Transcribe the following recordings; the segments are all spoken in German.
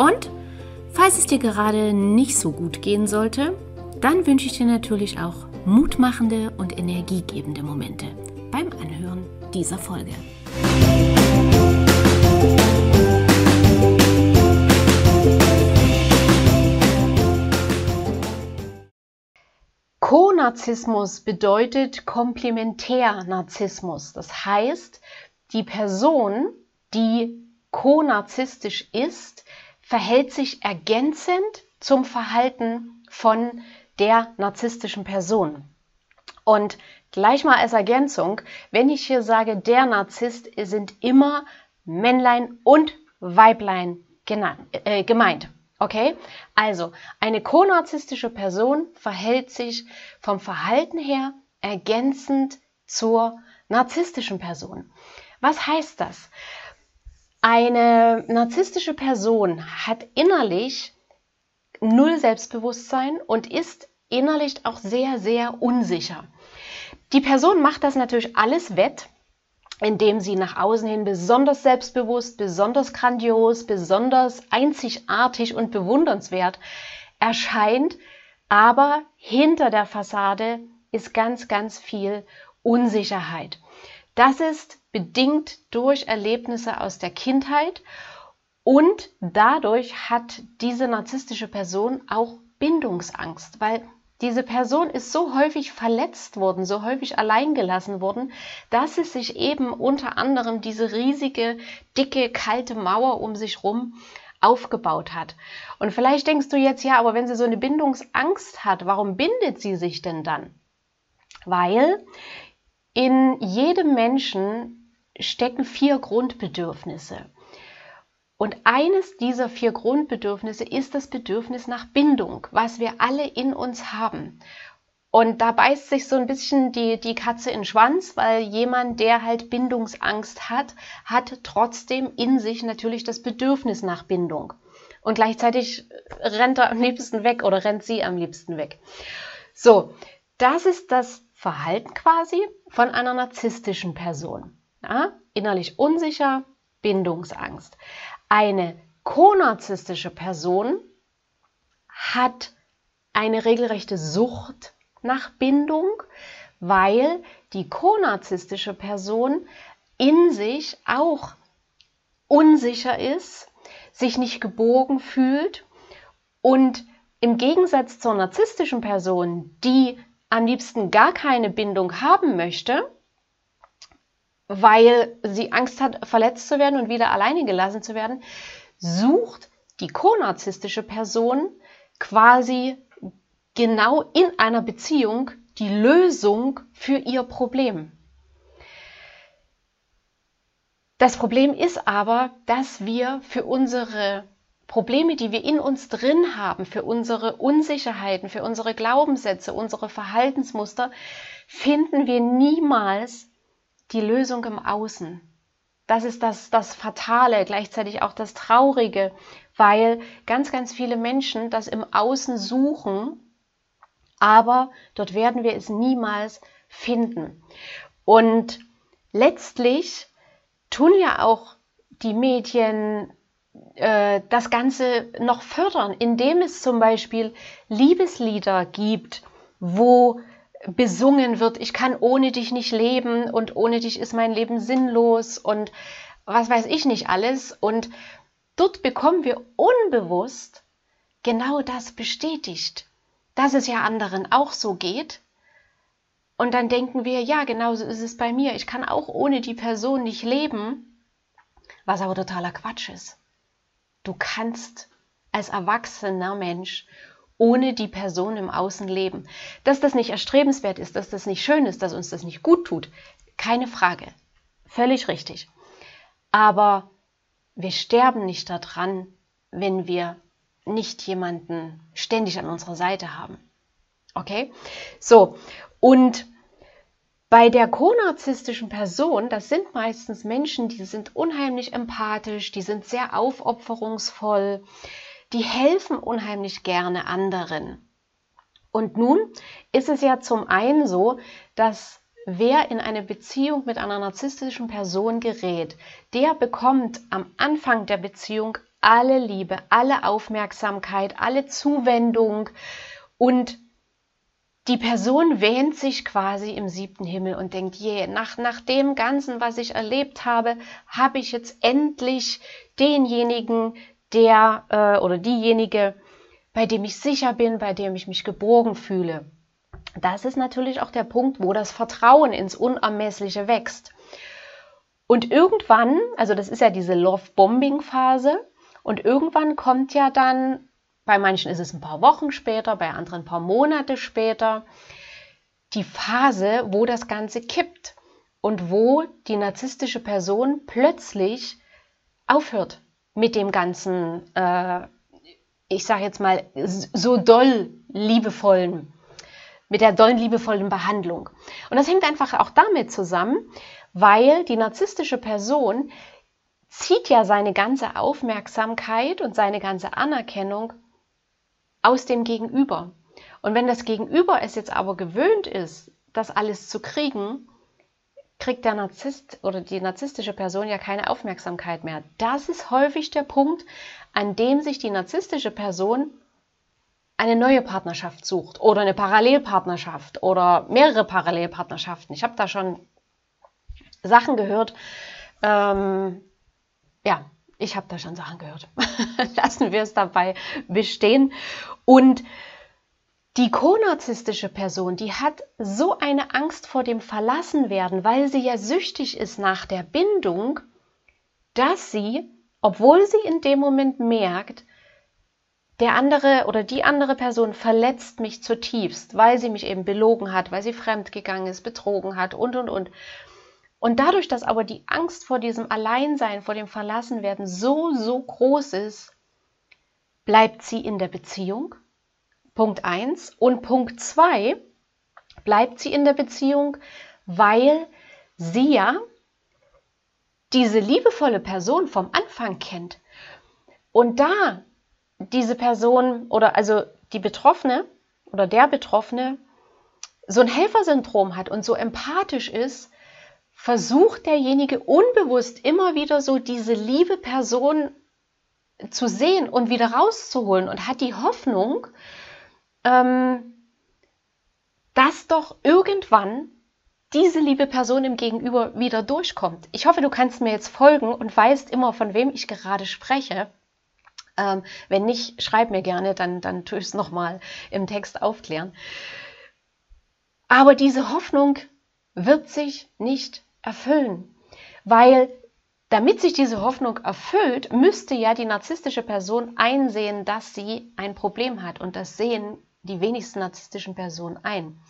und falls es dir gerade nicht so gut gehen sollte, dann wünsche ich dir natürlich auch mutmachende und energiegebende Momente beim Anhören dieser Folge. Co-Narzissmus bedeutet Komplementär-Narzissmus. Das heißt, die Person, die co-narzisstisch ist, verhält sich ergänzend zum Verhalten von der narzisstischen Person. Und gleich mal als Ergänzung, wenn ich hier sage, der Narzisst sind immer Männlein und Weiblein äh, gemeint. Okay? Also, eine konarzistische Person verhält sich vom Verhalten her ergänzend zur narzisstischen Person. Was heißt das? Eine narzisstische Person hat innerlich null Selbstbewusstsein und ist innerlich auch sehr, sehr unsicher. Die Person macht das natürlich alles wett, indem sie nach außen hin besonders selbstbewusst, besonders grandios, besonders einzigartig und bewundernswert erscheint, aber hinter der Fassade ist ganz, ganz viel Unsicherheit. Das ist bedingt durch Erlebnisse aus der Kindheit und dadurch hat diese narzisstische Person auch Bindungsangst, weil diese Person ist so häufig verletzt worden, so häufig alleingelassen worden, dass es sich eben unter anderem diese riesige, dicke, kalte Mauer um sich rum aufgebaut hat. Und vielleicht denkst du jetzt, ja, aber wenn sie so eine Bindungsangst hat, warum bindet sie sich denn dann? Weil in jedem Menschen stecken vier Grundbedürfnisse. Und eines dieser vier Grundbedürfnisse ist das Bedürfnis nach Bindung, was wir alle in uns haben. Und da beißt sich so ein bisschen die, die Katze in den Schwanz, weil jemand, der halt Bindungsangst hat, hat trotzdem in sich natürlich das Bedürfnis nach Bindung. Und gleichzeitig rennt er am liebsten weg oder rennt sie am liebsten weg. So, das ist das Verhalten quasi von einer narzisstischen Person. Ja? Innerlich unsicher, Bindungsangst. Eine konarzistische Person hat eine regelrechte Sucht nach Bindung, weil die konarzistische Person in sich auch unsicher ist, sich nicht gebogen fühlt und im Gegensatz zur narzisstischen Person, die am liebsten gar keine Bindung haben möchte, weil sie Angst hat, verletzt zu werden und wieder alleine gelassen zu werden, sucht die konarzistische Person quasi genau in einer Beziehung die Lösung für ihr Problem. Das Problem ist aber, dass wir für unsere Probleme, die wir in uns drin haben, für unsere Unsicherheiten, für unsere Glaubenssätze, unsere Verhaltensmuster, finden wir niemals die Lösung im Außen. Das ist das, das Fatale, gleichzeitig auch das Traurige, weil ganz, ganz viele Menschen das im Außen suchen, aber dort werden wir es niemals finden. Und letztlich tun ja auch die Medien äh, das Ganze noch fördern, indem es zum Beispiel Liebeslieder gibt, wo besungen wird, ich kann ohne dich nicht leben und ohne dich ist mein Leben sinnlos und was weiß ich nicht alles. Und dort bekommen wir unbewusst genau das bestätigt, dass es ja anderen auch so geht. Und dann denken wir, ja, genauso ist es bei mir. Ich kann auch ohne die Person nicht leben, was aber totaler Quatsch ist. Du kannst als erwachsener Mensch ohne die Person im Außen leben. Dass das nicht erstrebenswert ist, dass das nicht schön ist, dass uns das nicht gut tut, keine Frage. Völlig richtig. Aber wir sterben nicht daran, wenn wir nicht jemanden ständig an unserer Seite haben. Okay? So, und bei der konarzistischen Person, das sind meistens Menschen, die sind unheimlich empathisch, die sind sehr aufopferungsvoll, die helfen unheimlich gerne anderen. Und nun ist es ja zum einen so, dass wer in eine Beziehung mit einer narzisstischen Person gerät, der bekommt am Anfang der Beziehung alle Liebe, alle Aufmerksamkeit, alle Zuwendung und die Person wähnt sich quasi im siebten Himmel und denkt, je, nach, nach dem Ganzen, was ich erlebt habe, habe ich jetzt endlich denjenigen, der äh, oder diejenige, bei dem ich sicher bin, bei dem ich mich geborgen fühle. Das ist natürlich auch der Punkt, wo das Vertrauen ins Unermessliche wächst. Und irgendwann, also das ist ja diese Love-Bombing-Phase, und irgendwann kommt ja dann, bei manchen ist es ein paar Wochen später, bei anderen ein paar Monate später, die Phase, wo das Ganze kippt und wo die narzisstische Person plötzlich aufhört mit dem ganzen, äh, ich sage jetzt mal, so doll liebevollen, mit der dollen liebevollen Behandlung. Und das hängt einfach auch damit zusammen, weil die narzisstische Person zieht ja seine ganze Aufmerksamkeit und seine ganze Anerkennung aus dem Gegenüber. Und wenn das Gegenüber es jetzt aber gewöhnt ist, das alles zu kriegen, kriegt der Narzisst oder die narzisstische Person ja keine Aufmerksamkeit mehr. Das ist häufig der Punkt, an dem sich die narzisstische Person eine neue Partnerschaft sucht oder eine Parallelpartnerschaft oder mehrere Parallelpartnerschaften. Ich habe da schon Sachen gehört, ähm, ja, ich habe da schon Sachen gehört. Lassen wir es dabei bestehen. Und die konarzistische Person, die hat so eine Angst vor dem Verlassenwerden, weil sie ja süchtig ist nach der Bindung, dass sie, obwohl sie in dem Moment merkt, der andere oder die andere Person verletzt mich zutiefst, weil sie mich eben belogen hat, weil sie fremdgegangen ist, betrogen hat und und und. Und dadurch, dass aber die Angst vor diesem Alleinsein, vor dem Verlassenwerden so, so groß ist, bleibt sie in der Beziehung. Punkt 1. Und Punkt 2, bleibt sie in der Beziehung, weil sie ja diese liebevolle Person vom Anfang kennt. Und da diese Person oder also die Betroffene oder der Betroffene so ein Helfersyndrom hat und so empathisch ist, versucht derjenige unbewusst immer wieder so diese liebe Person zu sehen und wieder rauszuholen und hat die Hoffnung, ähm, dass doch irgendwann diese liebe Person im Gegenüber wieder durchkommt. Ich hoffe, du kannst mir jetzt folgen und weißt immer, von wem ich gerade spreche. Ähm, wenn nicht, schreib mir gerne, dann, dann tue ich es nochmal im Text aufklären. Aber diese Hoffnung wird sich nicht erfüllen. Weil damit sich diese Hoffnung erfüllt, müsste ja die narzisstische Person einsehen, dass sie ein Problem hat. Und das sehen die wenigsten narzisstischen Personen ein.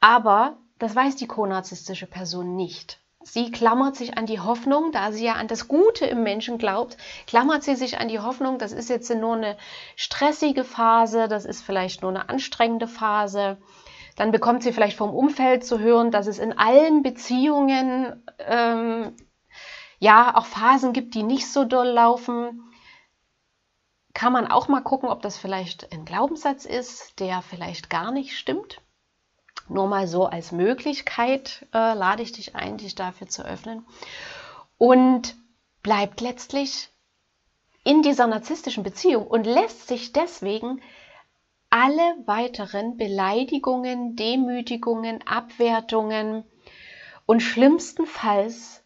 Aber das weiß die konarzisstische Person nicht. Sie klammert sich an die Hoffnung, da sie ja an das Gute im Menschen glaubt, klammert sie sich an die Hoffnung, das ist jetzt nur eine stressige Phase, das ist vielleicht nur eine anstrengende Phase, dann bekommt sie vielleicht vom Umfeld zu hören, dass es in allen Beziehungen ähm, ja auch Phasen gibt, die nicht so doll laufen. Kann man auch mal gucken, ob das vielleicht ein Glaubenssatz ist, der vielleicht gar nicht stimmt. Nur mal so als Möglichkeit äh, lade ich dich ein, dich dafür zu öffnen. Und bleibt letztlich in dieser narzisstischen Beziehung und lässt sich deswegen alle weiteren Beleidigungen, Demütigungen, Abwertungen und schlimmstenfalls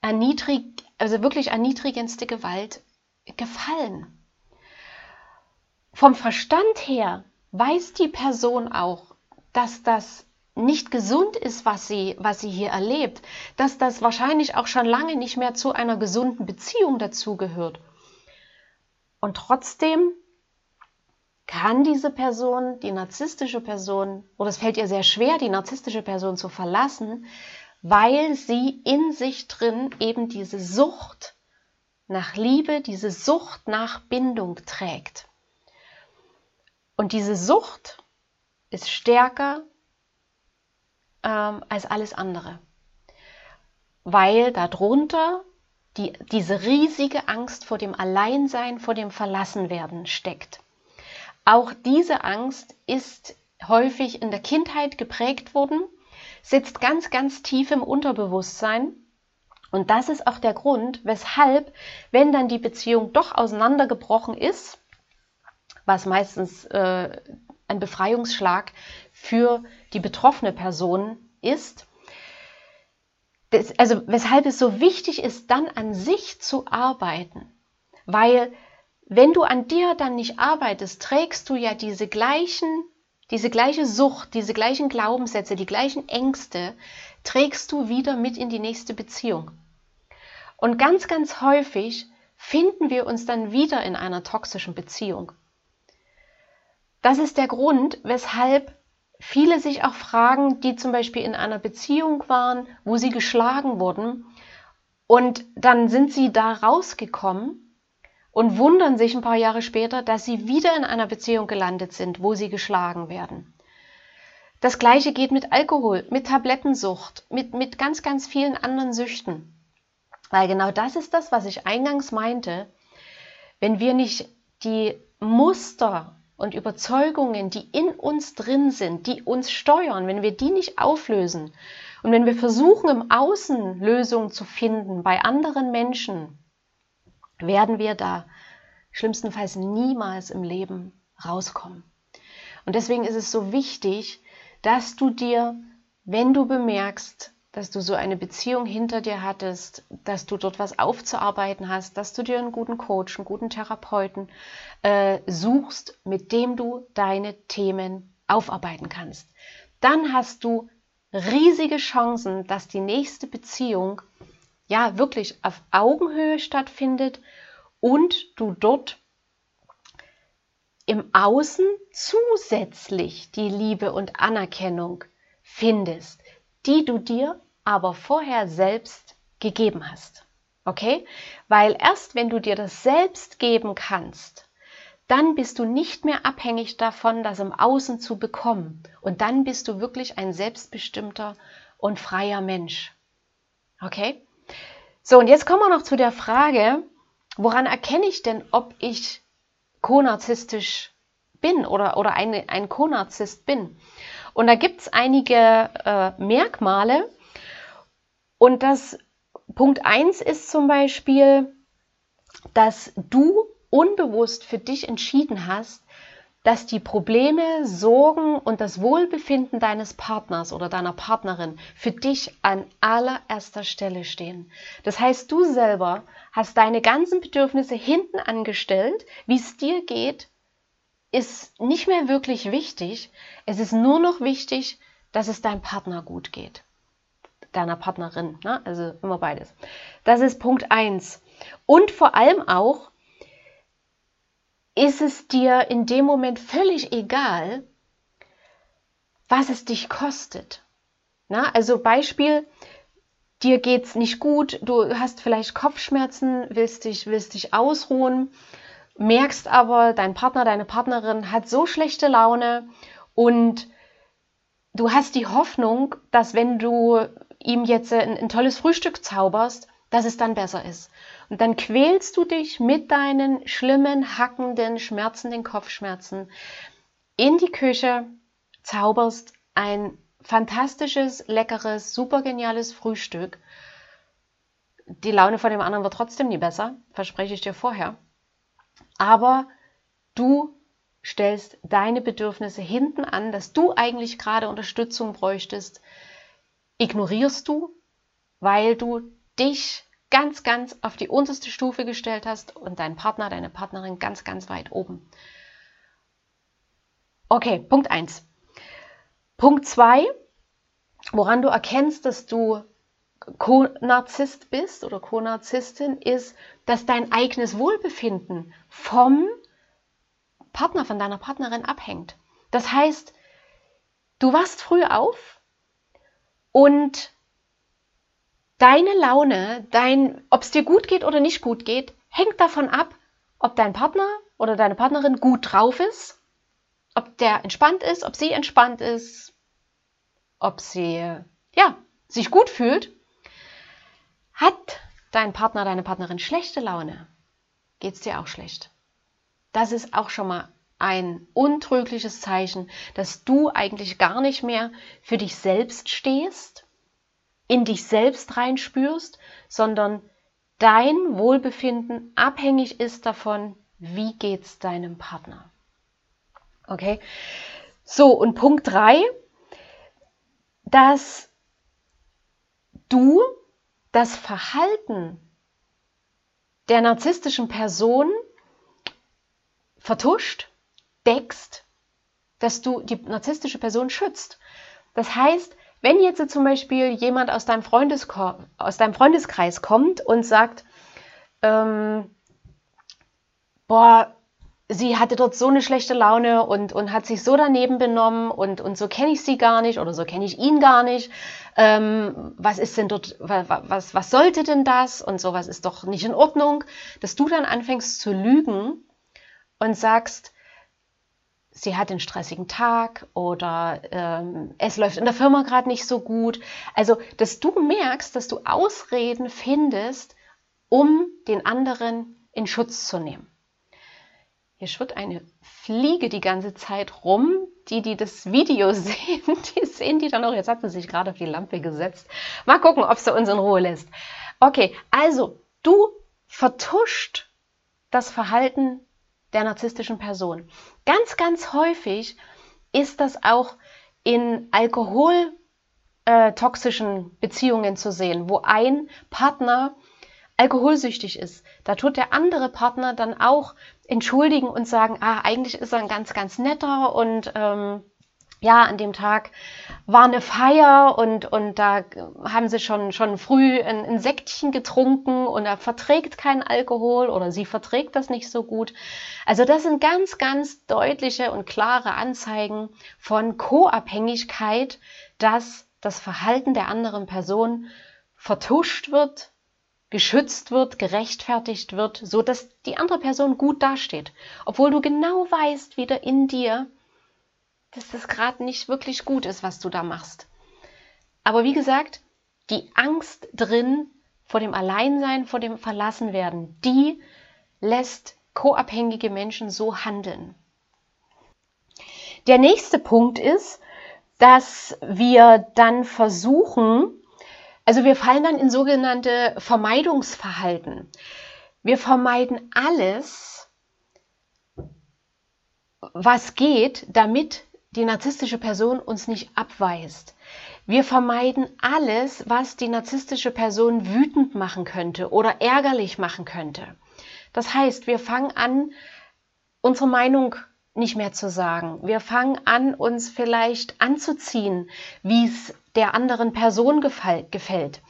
erniedrig, also wirklich erniedrigendste Gewalt gefallen. Vom Verstand her weiß die Person auch, dass das nicht gesund ist, was sie, was sie hier erlebt, dass das wahrscheinlich auch schon lange nicht mehr zu einer gesunden Beziehung dazugehört. Und trotzdem kann diese Person, die narzisstische Person, oder es fällt ihr sehr schwer, die narzisstische Person zu verlassen, weil sie in sich drin eben diese Sucht nach Liebe, diese Sucht nach Bindung trägt. Und diese Sucht ist stärker ähm, als alles andere, weil darunter die, diese riesige Angst vor dem Alleinsein, vor dem Verlassenwerden steckt. Auch diese Angst ist häufig in der Kindheit geprägt worden, sitzt ganz, ganz tief im Unterbewusstsein. Und das ist auch der Grund, weshalb, wenn dann die Beziehung doch auseinandergebrochen ist, was meistens äh, ein Befreiungsschlag für die betroffene Person ist, das, also weshalb es so wichtig ist, dann an sich zu arbeiten. Weil wenn du an dir dann nicht arbeitest, trägst du ja diese gleichen, diese gleiche Sucht, diese gleichen Glaubenssätze, die gleichen Ängste, trägst du wieder mit in die nächste Beziehung. Und ganz, ganz häufig finden wir uns dann wieder in einer toxischen Beziehung. Das ist der Grund, weshalb viele sich auch fragen, die zum Beispiel in einer Beziehung waren, wo sie geschlagen wurden und dann sind sie da rausgekommen und wundern sich ein paar Jahre später, dass sie wieder in einer Beziehung gelandet sind, wo sie geschlagen werden. Das gleiche geht mit Alkohol, mit Tablettensucht, mit, mit ganz, ganz vielen anderen Süchten. Weil genau das ist das, was ich eingangs meinte. Wenn wir nicht die Muster und Überzeugungen, die in uns drin sind, die uns steuern, wenn wir die nicht auflösen und wenn wir versuchen, im Außen Lösungen zu finden bei anderen Menschen, werden wir da schlimmstenfalls niemals im Leben rauskommen. Und deswegen ist es so wichtig, dass du dir, wenn du bemerkst, dass du so eine Beziehung hinter dir hattest, dass du dort was aufzuarbeiten hast, dass du dir einen guten Coach, einen guten Therapeuten äh, suchst, mit dem du deine Themen aufarbeiten kannst. Dann hast du riesige Chancen, dass die nächste Beziehung ja wirklich auf Augenhöhe stattfindet und du dort im Außen zusätzlich die Liebe und Anerkennung findest die du dir aber vorher selbst gegeben hast. Okay? Weil erst wenn du dir das selbst geben kannst, dann bist du nicht mehr abhängig davon, das im Außen zu bekommen. Und dann bist du wirklich ein selbstbestimmter und freier Mensch. Okay? So, und jetzt kommen wir noch zu der Frage, woran erkenne ich denn, ob ich konarzistisch bin oder, oder eine, ein Konarzist bin? Und da gibt es einige äh, Merkmale. Und das Punkt 1 ist zum Beispiel, dass du unbewusst für dich entschieden hast, dass die Probleme, Sorgen und das Wohlbefinden deines Partners oder deiner Partnerin für dich an allererster Stelle stehen. Das heißt, du selber hast deine ganzen Bedürfnisse hinten angestellt, wie es dir geht, ist nicht mehr wirklich wichtig. Es ist nur noch wichtig, dass es deinem Partner gut geht. Deiner Partnerin, ne? also immer beides. Das ist Punkt 1. Und vor allem auch, ist es dir in dem Moment völlig egal, was es dich kostet. Na, also Beispiel, dir geht es nicht gut, du hast vielleicht Kopfschmerzen, willst dich, willst dich ausruhen merkst aber, dein Partner, deine Partnerin hat so schlechte Laune und du hast die Hoffnung, dass wenn du ihm jetzt ein, ein tolles Frühstück zauberst, dass es dann besser ist. Und dann quälst du dich mit deinen schlimmen, hackenden, schmerzenden Kopfschmerzen in die Küche, zauberst ein fantastisches, leckeres, super geniales Frühstück. Die Laune von dem anderen wird trotzdem nie besser, verspreche ich dir vorher aber du stellst deine Bedürfnisse hinten an, dass du eigentlich gerade Unterstützung bräuchtest, ignorierst du, weil du dich ganz, ganz auf die unterste Stufe gestellt hast und dein Partner, deine Partnerin ganz, ganz weit oben. Okay, Punkt 1. Punkt 2, woran du erkennst, dass du Co-Narzisst bist oder Co-Narzisstin, ist, dass dein eigenes Wohlbefinden vom Partner, von deiner Partnerin abhängt. Das heißt, du wachst früh auf und deine Laune, dein, ob es dir gut geht oder nicht gut geht, hängt davon ab, ob dein Partner oder deine Partnerin gut drauf ist, ob der entspannt ist, ob sie entspannt ist, ob sie ja, sich gut fühlt. Hat dein Partner, deine Partnerin schlechte Laune, geht es dir auch schlecht. Das ist auch schon mal ein untrügliches Zeichen, dass du eigentlich gar nicht mehr für dich selbst stehst, in dich selbst reinspürst, sondern dein Wohlbefinden abhängig ist davon, wie geht's deinem Partner. Okay? So, und Punkt 3, dass du das Verhalten der narzisstischen Person vertuscht deckst, dass du die narzisstische Person schützt. Das heißt, wenn jetzt zum Beispiel jemand aus deinem, aus deinem Freundeskreis kommt und sagt, ähm, boah, sie hatte dort so eine schlechte Laune und, und hat sich so daneben benommen und, und so kenne ich sie gar nicht oder so kenne ich ihn gar nicht. Ähm, was ist denn dort, was, was sollte denn das und sowas ist doch nicht in Ordnung, dass du dann anfängst zu lügen und sagst, sie hat einen stressigen Tag oder ähm, es läuft in der Firma gerade nicht so gut. Also, dass du merkst, dass du Ausreden findest, um den anderen in Schutz zu nehmen. Hier schwirrt eine Fliege die ganze Zeit rum. Die, die das Video sehen, die sehen die dann auch. Jetzt hat sie sich gerade auf die Lampe gesetzt. Mal gucken, ob sie uns in Ruhe lässt. Okay, also du vertuscht das Verhalten der narzisstischen Person. Ganz, ganz häufig ist das auch in alkoholtoxischen äh, Beziehungen zu sehen, wo ein Partner alkoholsüchtig ist. Da tut der andere Partner dann auch entschuldigen und sagen, ah, eigentlich ist er ein ganz, ganz netter und ähm, ja, an dem Tag war eine Feier und, und da haben sie schon, schon früh ein, ein Sektchen getrunken und er verträgt keinen Alkohol oder sie verträgt das nicht so gut. Also das sind ganz, ganz deutliche und klare Anzeigen von Co-Abhängigkeit, dass das Verhalten der anderen Person vertuscht wird, geschützt wird, gerechtfertigt wird, so dass die andere Person gut dasteht, obwohl du genau weißt, wieder in dir, dass das gerade nicht wirklich gut ist, was du da machst. Aber wie gesagt, die Angst drin vor dem Alleinsein, vor dem Verlassenwerden, die lässt co-abhängige Menschen so handeln. Der nächste Punkt ist, dass wir dann versuchen, also wir fallen dann in sogenannte Vermeidungsverhalten. Wir vermeiden alles, was geht, damit die narzisstische Person uns nicht abweist. Wir vermeiden alles, was die narzisstische Person wütend machen könnte oder ärgerlich machen könnte. Das heißt, wir fangen an, unsere Meinung nicht mehr zu sagen. Wir fangen an, uns vielleicht anzuziehen, wie es der anderen Person gefällt.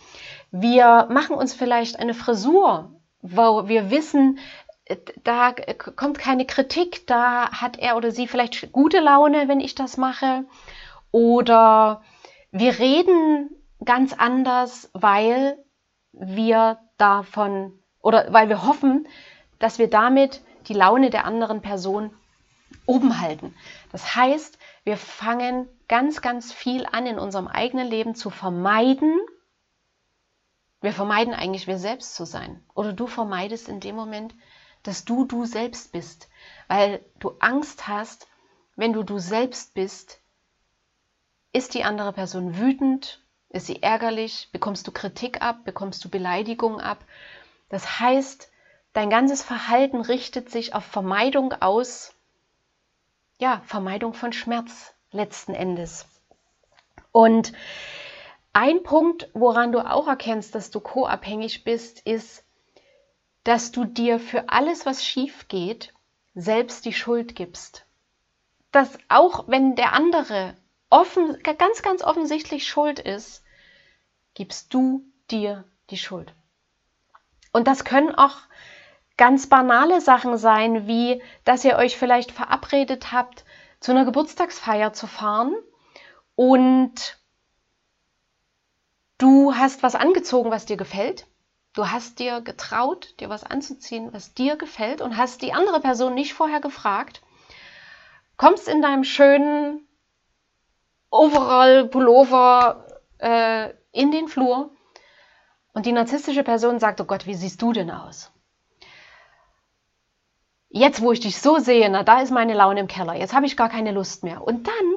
Wir machen uns vielleicht eine Frisur, wo wir wissen, da kommt keine Kritik, da hat er oder sie vielleicht gute Laune, wenn ich das mache. Oder wir reden ganz anders, weil wir davon oder weil wir hoffen, dass wir damit die Laune der anderen Person oben halten. Das heißt, wir fangen ganz, ganz viel an in unserem eigenen Leben zu vermeiden. Wir vermeiden eigentlich, wir selbst zu sein. Oder du vermeidest in dem Moment, dass du du selbst bist, weil du Angst hast, wenn du du selbst bist, ist die andere Person wütend, ist sie ärgerlich, bekommst du Kritik ab, bekommst du Beleidigung ab. Das heißt, dein ganzes Verhalten richtet sich auf Vermeidung aus, ja, Vermeidung von Schmerz letzten Endes. Und ein Punkt, woran du auch erkennst, dass du co-abhängig bist, ist, dass du dir für alles, was schief geht, selbst die Schuld gibst. Dass auch wenn der andere offen, ganz, ganz offensichtlich schuld ist, gibst du dir die Schuld. Und das können auch ganz banale Sachen sein, wie dass ihr euch vielleicht verabredet habt, zu einer Geburtstagsfeier zu fahren und du hast was angezogen, was dir gefällt Du hast dir getraut, dir was anzuziehen, was dir gefällt und hast die andere Person nicht vorher gefragt. Kommst in deinem schönen Overall, Pullover äh, in den Flur und die narzisstische Person sagt, oh Gott, wie siehst du denn aus? Jetzt, wo ich dich so sehe, na, da ist meine Laune im Keller. Jetzt habe ich gar keine Lust mehr. Und dann,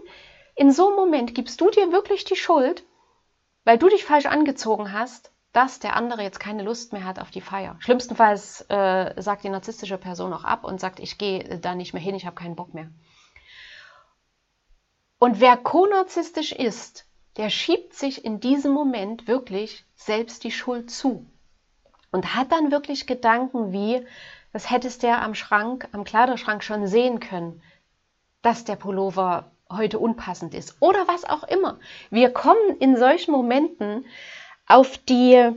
in so einem Moment, gibst du dir wirklich die Schuld, weil du dich falsch angezogen hast, dass der andere jetzt keine Lust mehr hat auf die Feier. Schlimmstenfalls äh, sagt die narzisstische Person auch ab und sagt, ich gehe da nicht mehr hin, ich habe keinen Bock mehr. Und wer konarzisstisch ist, der schiebt sich in diesem Moment wirklich selbst die Schuld zu und hat dann wirklich Gedanken wie, das hättest du ja am Schrank, am Kleiderschrank schon sehen können, dass der Pullover heute unpassend ist oder was auch immer. Wir kommen in solchen Momenten auf die,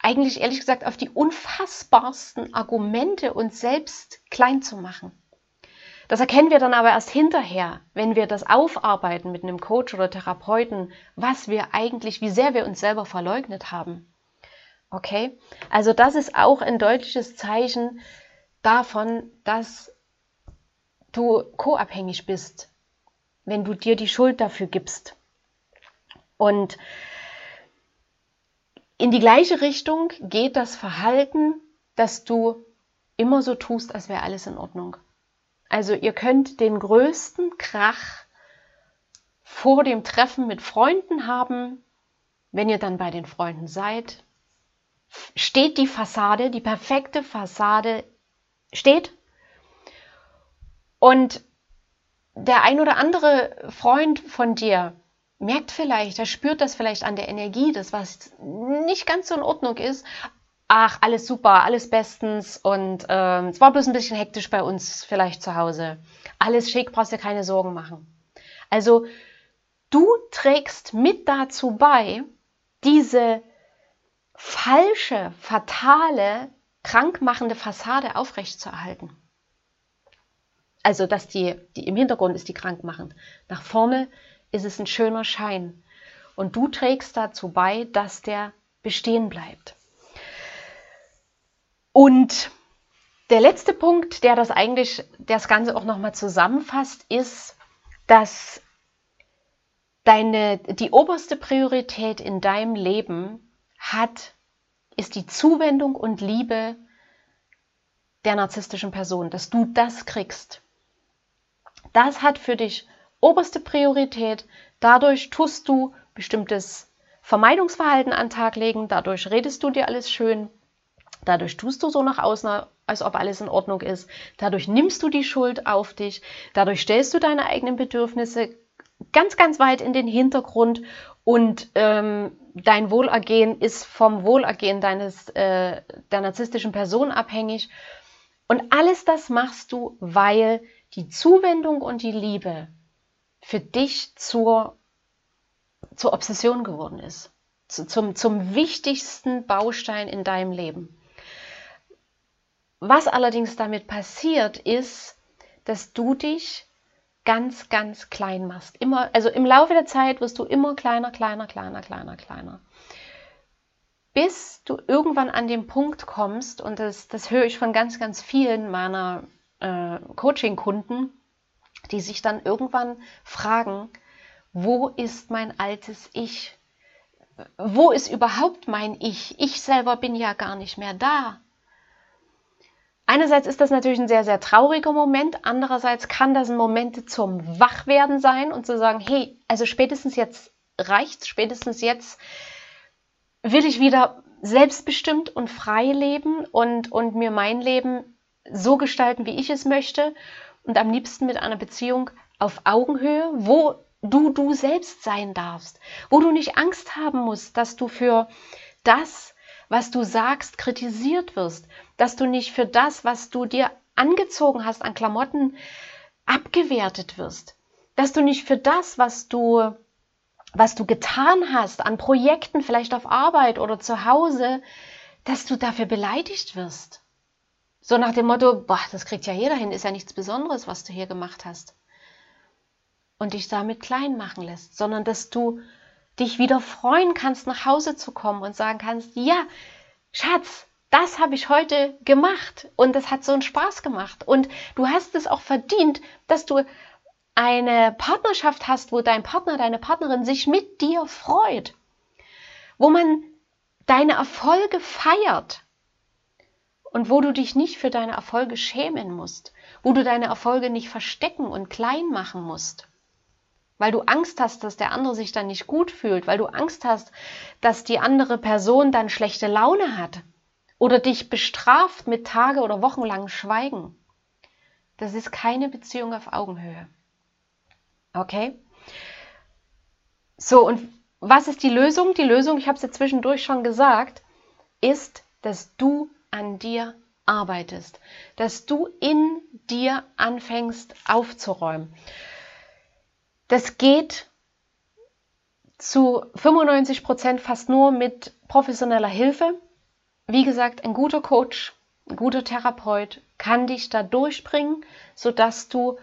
eigentlich ehrlich gesagt, auf die unfassbarsten Argumente, uns selbst klein zu machen. Das erkennen wir dann aber erst hinterher, wenn wir das aufarbeiten mit einem Coach oder Therapeuten, was wir eigentlich, wie sehr wir uns selber verleugnet haben. Okay? Also das ist auch ein deutliches Zeichen davon, dass du co-abhängig bist, wenn du dir die Schuld dafür gibst. Und in die gleiche Richtung geht das Verhalten, dass du immer so tust, als wäre alles in Ordnung. Also ihr könnt den größten Krach vor dem Treffen mit Freunden haben. Wenn ihr dann bei den Freunden seid, steht die Fassade, die perfekte Fassade steht. Und der ein oder andere Freund von dir merkt vielleicht, er spürt das vielleicht an der Energie, das was nicht ganz so in Ordnung ist, ach, alles super, alles bestens und ähm, es war bloß ein bisschen hektisch bei uns vielleicht zu Hause. Alles schick, brauchst dir keine Sorgen machen. Also du trägst mit dazu bei, diese falsche, fatale, krankmachende Fassade aufrechtzuerhalten. Also, dass die, die im Hintergrund ist die krankmachend. Nach vorne ist es ein schöner Schein. Und du trägst dazu bei, dass der bestehen bleibt. Und der letzte Punkt, der das eigentlich, der das Ganze auch nochmal zusammenfasst, ist, dass deine, die oberste Priorität in deinem Leben hat, ist die Zuwendung und Liebe der narzisstischen Person, dass du das kriegst. Das hat für dich oberste Priorität. Dadurch tust du bestimmtes Vermeidungsverhalten an den Tag legen, dadurch redest du dir alles schön, Dadurch tust du so nach außen, als ob alles in Ordnung ist. Dadurch nimmst du die Schuld auf dich. Dadurch stellst du deine eigenen Bedürfnisse ganz, ganz weit in den Hintergrund und ähm, dein Wohlergehen ist vom Wohlergehen deines, äh, der narzisstischen Person abhängig. Und alles das machst du, weil die Zuwendung und die Liebe für dich zur, zur Obsession geworden ist. Zum, zum wichtigsten Baustein in deinem Leben. Was allerdings damit passiert, ist, dass du dich ganz, ganz klein machst. Immer, also im Laufe der Zeit wirst du immer kleiner, kleiner, kleiner, kleiner, kleiner. Bis du irgendwann an den Punkt kommst, und das, das höre ich von ganz, ganz vielen meiner äh, Coaching-Kunden, die sich dann irgendwann fragen, wo ist mein altes Ich? Wo ist überhaupt mein Ich? Ich selber bin ja gar nicht mehr da. Einerseits ist das natürlich ein sehr, sehr trauriger Moment. Andererseits kann das ein Moment zum Wachwerden sein und zu sagen, hey, also spätestens jetzt reicht's, spätestens jetzt will ich wieder selbstbestimmt und frei leben und, und mir mein Leben so gestalten, wie ich es möchte. Und am liebsten mit einer Beziehung auf Augenhöhe, wo du du selbst sein darfst, wo du nicht Angst haben musst, dass du für das, was du sagst, kritisiert wirst, dass du nicht für das, was du dir angezogen hast an Klamotten, abgewertet wirst, dass du nicht für das, was du was du getan hast an Projekten, vielleicht auf Arbeit oder zu Hause, dass du dafür beleidigt wirst. So nach dem Motto, boah, das kriegt ja jeder hin, ist ja nichts Besonderes, was du hier gemacht hast. Und dich damit klein machen lässt, sondern dass du dich wieder freuen kannst, nach Hause zu kommen und sagen kannst, ja, Schatz, das habe ich heute gemacht und das hat so einen Spaß gemacht. Und du hast es auch verdient, dass du eine Partnerschaft hast, wo dein Partner, deine Partnerin sich mit dir freut, wo man deine Erfolge feiert und wo du dich nicht für deine Erfolge schämen musst, wo du deine Erfolge nicht verstecken und klein machen musst, weil du Angst hast, dass der andere sich dann nicht gut fühlt, weil du Angst hast, dass die andere Person dann schlechte Laune hat oder dich bestraft mit Tage- oder wochenlangem Schweigen. Das ist keine Beziehung auf Augenhöhe. Okay? So, und was ist die Lösung? Die Lösung, ich habe es ja zwischendurch schon gesagt, ist, dass du an dir arbeitest, dass du in dir anfängst aufzuräumen. Das geht zu 95 Prozent fast nur mit professioneller Hilfe. Wie gesagt, ein guter Coach, ein guter Therapeut kann dich da durchbringen, sodass du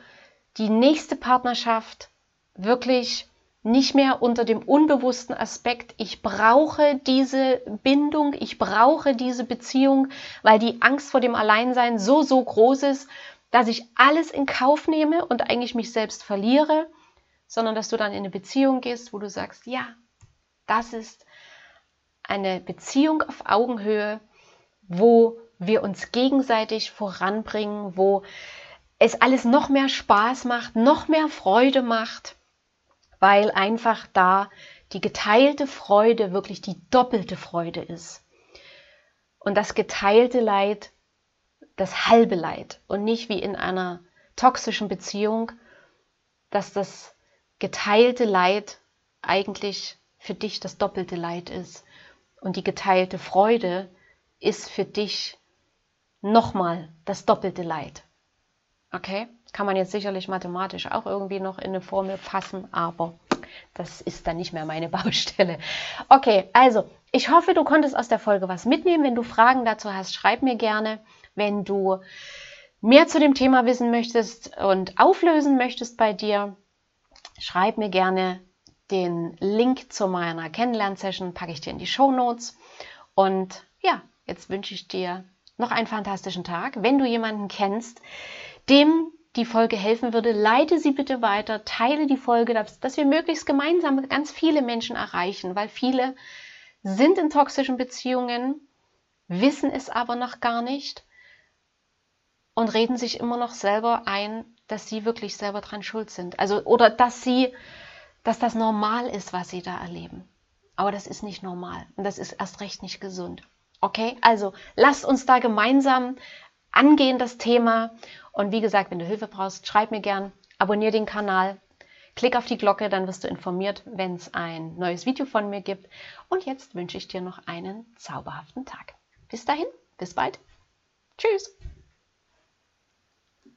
die nächste Partnerschaft wirklich nicht mehr unter dem unbewussten Aspekt, ich brauche diese Bindung, ich brauche diese Beziehung, weil die Angst vor dem Alleinsein so, so groß ist, dass ich alles in Kauf nehme und eigentlich mich selbst verliere, sondern dass du dann in eine Beziehung gehst, wo du sagst, ja, das ist eine Beziehung auf Augenhöhe, wo wir uns gegenseitig voranbringen, wo es alles noch mehr Spaß macht, noch mehr Freude macht weil einfach da die geteilte Freude wirklich die doppelte Freude ist. Und das geteilte Leid das halbe Leid und nicht wie in einer toxischen Beziehung, dass das geteilte Leid eigentlich für dich das doppelte Leid ist und die geteilte Freude ist für dich nochmal das doppelte Leid. Okay? Kann man jetzt sicherlich mathematisch auch irgendwie noch in eine Formel fassen, aber das ist dann nicht mehr meine Baustelle. Okay, also ich hoffe, du konntest aus der Folge was mitnehmen. Wenn du Fragen dazu hast, schreib mir gerne. Wenn du mehr zu dem Thema wissen möchtest und auflösen möchtest bei dir, schreib mir gerne den Link zu meiner Kennenlernsession, packe ich dir in die Show Notes. Und ja, jetzt wünsche ich dir noch einen fantastischen Tag. Wenn du jemanden kennst, dem die Folge helfen würde, leite sie bitte weiter, teile die Folge, dass, dass wir möglichst gemeinsam ganz viele Menschen erreichen, weil viele sind in toxischen Beziehungen, wissen es aber noch gar nicht und reden sich immer noch selber ein, dass sie wirklich selber dran schuld sind. Also, oder dass sie, dass das normal ist, was sie da erleben. Aber das ist nicht normal und das ist erst recht nicht gesund. Okay, also lasst uns da gemeinsam angehen, das Thema und wie gesagt, wenn du Hilfe brauchst, schreib mir gern, abonniere den Kanal, klick auf die Glocke, dann wirst du informiert, wenn es ein neues Video von mir gibt. Und jetzt wünsche ich dir noch einen zauberhaften Tag. Bis dahin, bis bald. Tschüss.